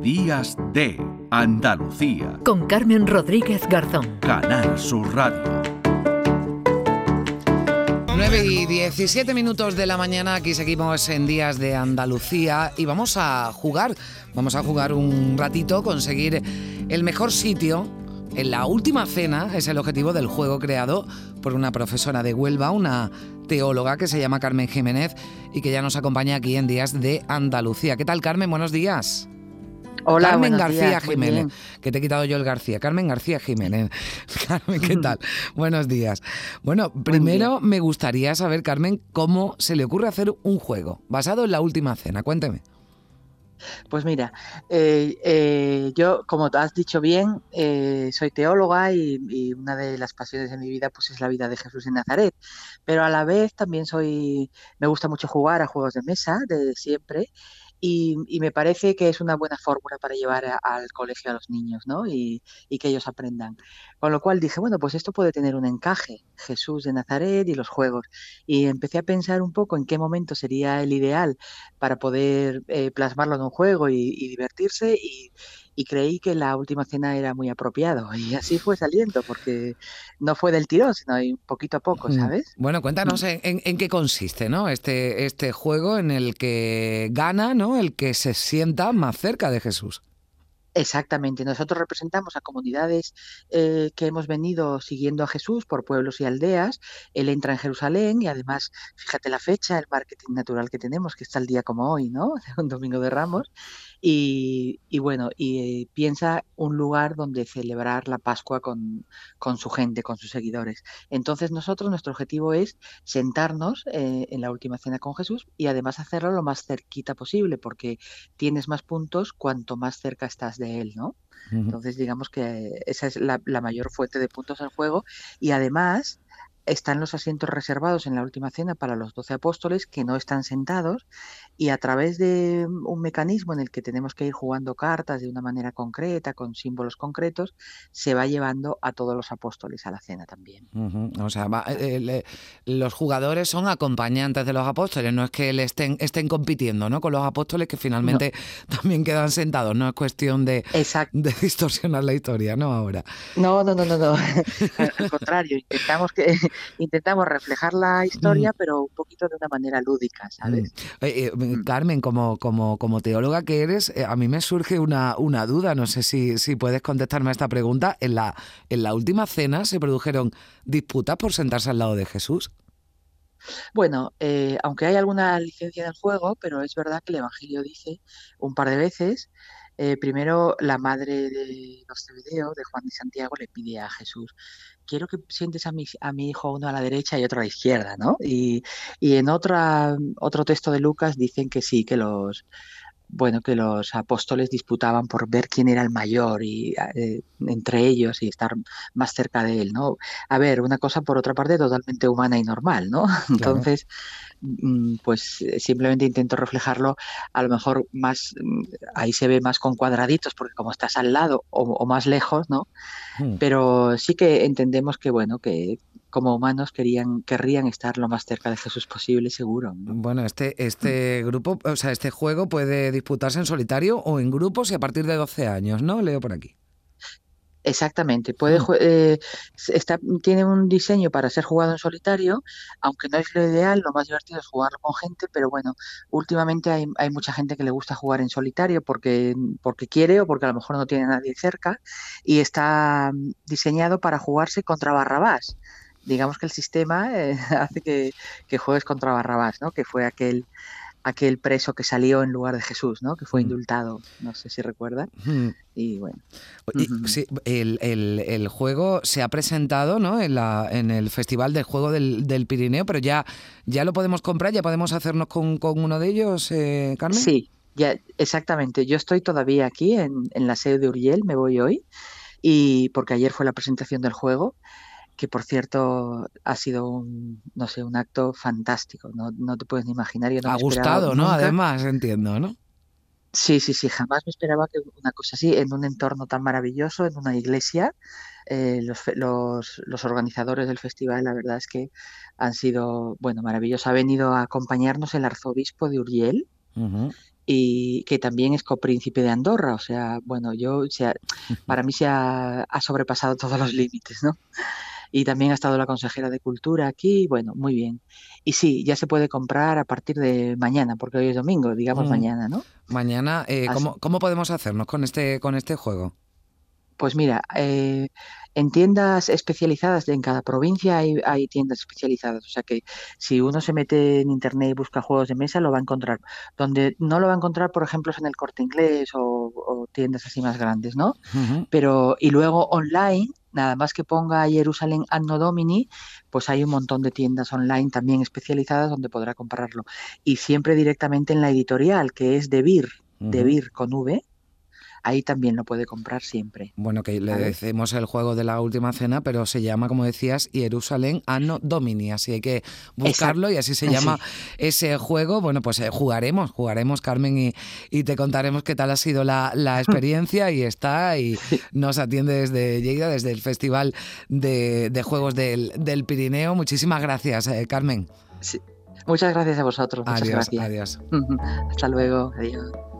Días de Andalucía. Con Carmen Rodríguez Garzón. Canal Sur Radio. 9 y 17 minutos de la mañana, aquí seguimos en Días de Andalucía y vamos a jugar, vamos a jugar un ratito, conseguir el mejor sitio en la última cena, es el objetivo del juego creado por una profesora de Huelva, una teóloga que se llama Carmen Jiménez y que ya nos acompaña aquí en Días de Andalucía. ¿Qué tal Carmen? Buenos días. Hola, Carmen García días, Jiménez, que te he quitado yo el García. Carmen García Jiménez. Carmen, ¿qué tal? Buenos días. Bueno, primero me gustaría saber, Carmen, cómo se le ocurre hacer un juego basado en la última cena. Cuénteme. Pues mira, eh, eh, yo, como has dicho bien, eh, soy teóloga y, y una de las pasiones de mi vida pues es la vida de Jesús en Nazaret, pero a la vez también soy, me gusta mucho jugar a juegos de mesa desde siempre y, y me parece que es una buena fórmula para llevar al colegio a los niños, ¿no? Y, y que ellos aprendan. Con lo cual dije, bueno, pues esto puede tener un encaje, Jesús de Nazaret y los juegos. Y empecé a pensar un poco en qué momento sería el ideal para poder eh, plasmarlo en un juego y, y divertirse y, y creí que la última cena era muy apropiado y así fue saliendo porque no fue del tirón, sino poquito a poco. ¿sabes? Bueno, cuéntanos en, en- en qué consiste, ¿no? Este, este juego en el que gana, ¿no? El que se sienta más cerca de Jesús. Exactamente, nosotros representamos a comunidades eh, que hemos venido siguiendo a Jesús por pueblos y aldeas. Él entra en Jerusalén y además, fíjate la fecha, el marketing natural que tenemos, que está el día como hoy, ¿no? Un domingo de Ramos. Y, y bueno, y piensa un lugar donde celebrar la Pascua con, con su gente, con sus seguidores. Entonces nosotros, nuestro objetivo es sentarnos eh, en la última cena con Jesús y además hacerlo lo más cerquita posible, porque tienes más puntos cuanto más cerca estás de él, ¿no? Entonces, digamos que esa es la, la mayor fuente de puntos del juego. Y además están los asientos reservados en la última cena para los doce apóstoles que no están sentados y a través de un mecanismo en el que tenemos que ir jugando cartas de una manera concreta, con símbolos concretos, se va llevando a todos los apóstoles a la cena también. O sea, va- eh, le- los jugadores son acompañantes de los apóstoles, no es que le estén, estén compitiendo ¿no? con los apóstoles que finalmente también quedan sentados, no es cuestión de, de distorsionar la historia, ¿no? Ahora. No, no, no, no, no. Al contrario, intentamos que intentamos reflejar la historia, pero un poquito de una manera lúdica, ¿sabes? Mm. Eh, eh, Mm. Carmen, como, como, como teóloga que eres, eh, a mí me surge una, una duda, no sé si, si puedes contestarme a esta pregunta. En la, en la última cena se produjeron disputas por sentarse al lado de Jesús. Bueno, eh, aunque hay alguna licencia en el juego, pero es verdad que el Evangelio dice un par de veces, eh, primero la madre de los Zebedeo, de Juan y Santiago, le pide a Jesús, quiero que sientes a mi, a mi hijo uno a la derecha y otro a la izquierda, ¿no? Y, y en otra, otro texto de Lucas dicen que sí, que los, bueno, que los apóstoles disputaban por ver quién era el mayor y eh, entre ellos y estar más cerca de él, ¿no? A ver, una cosa por otra parte totalmente humana y normal, ¿no? Entonces, pues eh, simplemente intento reflejarlo a lo mejor más, mm, ahí se ve más con cuadraditos porque como estás al lado o, o más lejos, ¿no? Mm. Pero sí que entendemos que, bueno, que como humanos querían, querrían estar lo más cerca de Jesús posible, seguro, ¿no? Bueno, este, este grupo, o sea, este juego puede disputarse en solitario o en grupos y a partir de 12 años, ¿no? Leo por aquí. Exactamente, puede, Mm. eh, está, tiene un diseño para ser jugado en solitario, aunque no es lo ideal, lo más divertido es jugarlo con gente, pero bueno, últimamente hay, hay mucha gente que le gusta jugar en solitario porque, porque quiere o porque a lo mejor no tiene a nadie cerca y está mm, diseñado para jugarse contra Barrabás. Digamos que el sistema eh, hace que, que juegues contra Barrabás, ¿no? Que fue aquel, aquel preso que salió en lugar de Jesús, ¿no? Que fue Mm. indultado, no sé si recuerdan. Mm. Y bueno. Y, sí, el, el- el juego se ha presentado ¿no? en, la, en el Festival del Juego del, del Pirineo, pero ya, ya lo podemos comprar, ya podemos hacernos con, con uno de ellos, eh, Carmen. Sí, ya, exactamente. Yo estoy todavía aquí en, en la sede de Uriel, me voy hoy, y porque ayer fue la presentación del juego, que por cierto ha sido un, no sé, un acto fantástico. No, no te puedes ni imaginar. Yo no ha gustado, ¿no? nunca- Además, entiendo, ¿no? Sí, sí, sí, jamás me esperaba que una cosa así, en un entorno tan maravilloso, en una iglesia. eh, los, los, los organizadores del festival, la verdad es que han sido, bueno, maravillosos. Ha venido a acompañarnos el arzobispo de Uriel, y que también es copríncipe de Andorra. O sea, bueno, yo, para mí se ha, sobrepasado todos los límites, ¿no? Y también ha estado la consejera de Cultura aquí, bueno, muy bien. Y sí, ya se puede comprar a partir de mañana, porque hoy es domingo, digamos mm. mañana, ¿no? Mañana, eh, ¿cómo, ¿cómo podemos hacernos con este, con este juego? Pues mira, eh, en tiendas especializadas, en cada provincia hay, tiendas especializadas, o sea que si uno se mete en internet y busca juegos de mesa, lo va a encontrar. Donde no lo va a encontrar, por ejemplo, es en el corte inglés o, tiendas así más grandes, ¿no? Pero, y luego online, nada más que ponga Jerusalén Anno Domini, pues hay un montón de tiendas online también especializadas donde podrá comprarlo. Y siempre directamente en la editorial, que es de Vir, de Vir con V, ahí también lo puede comprar siempre. Bueno, que le decimos el juego de la última cena, pero se llama, como decías, Jerusalén Anno Domini, así hay que buscarlo y así se llama ese juego. Bueno, pues eh, jugaremos, jugaremos, Carmen, y, y, te contaremos qué tal ha sido la, experiencia y está y nos atiende desde Lleida, desde el Festival de, Juegos del, Pirineo. Muchísimas gracias, eh, Carmen. Muchas gracias a vosotros. Muchas adiós, gracias. adiós. Hasta luego. Adiós.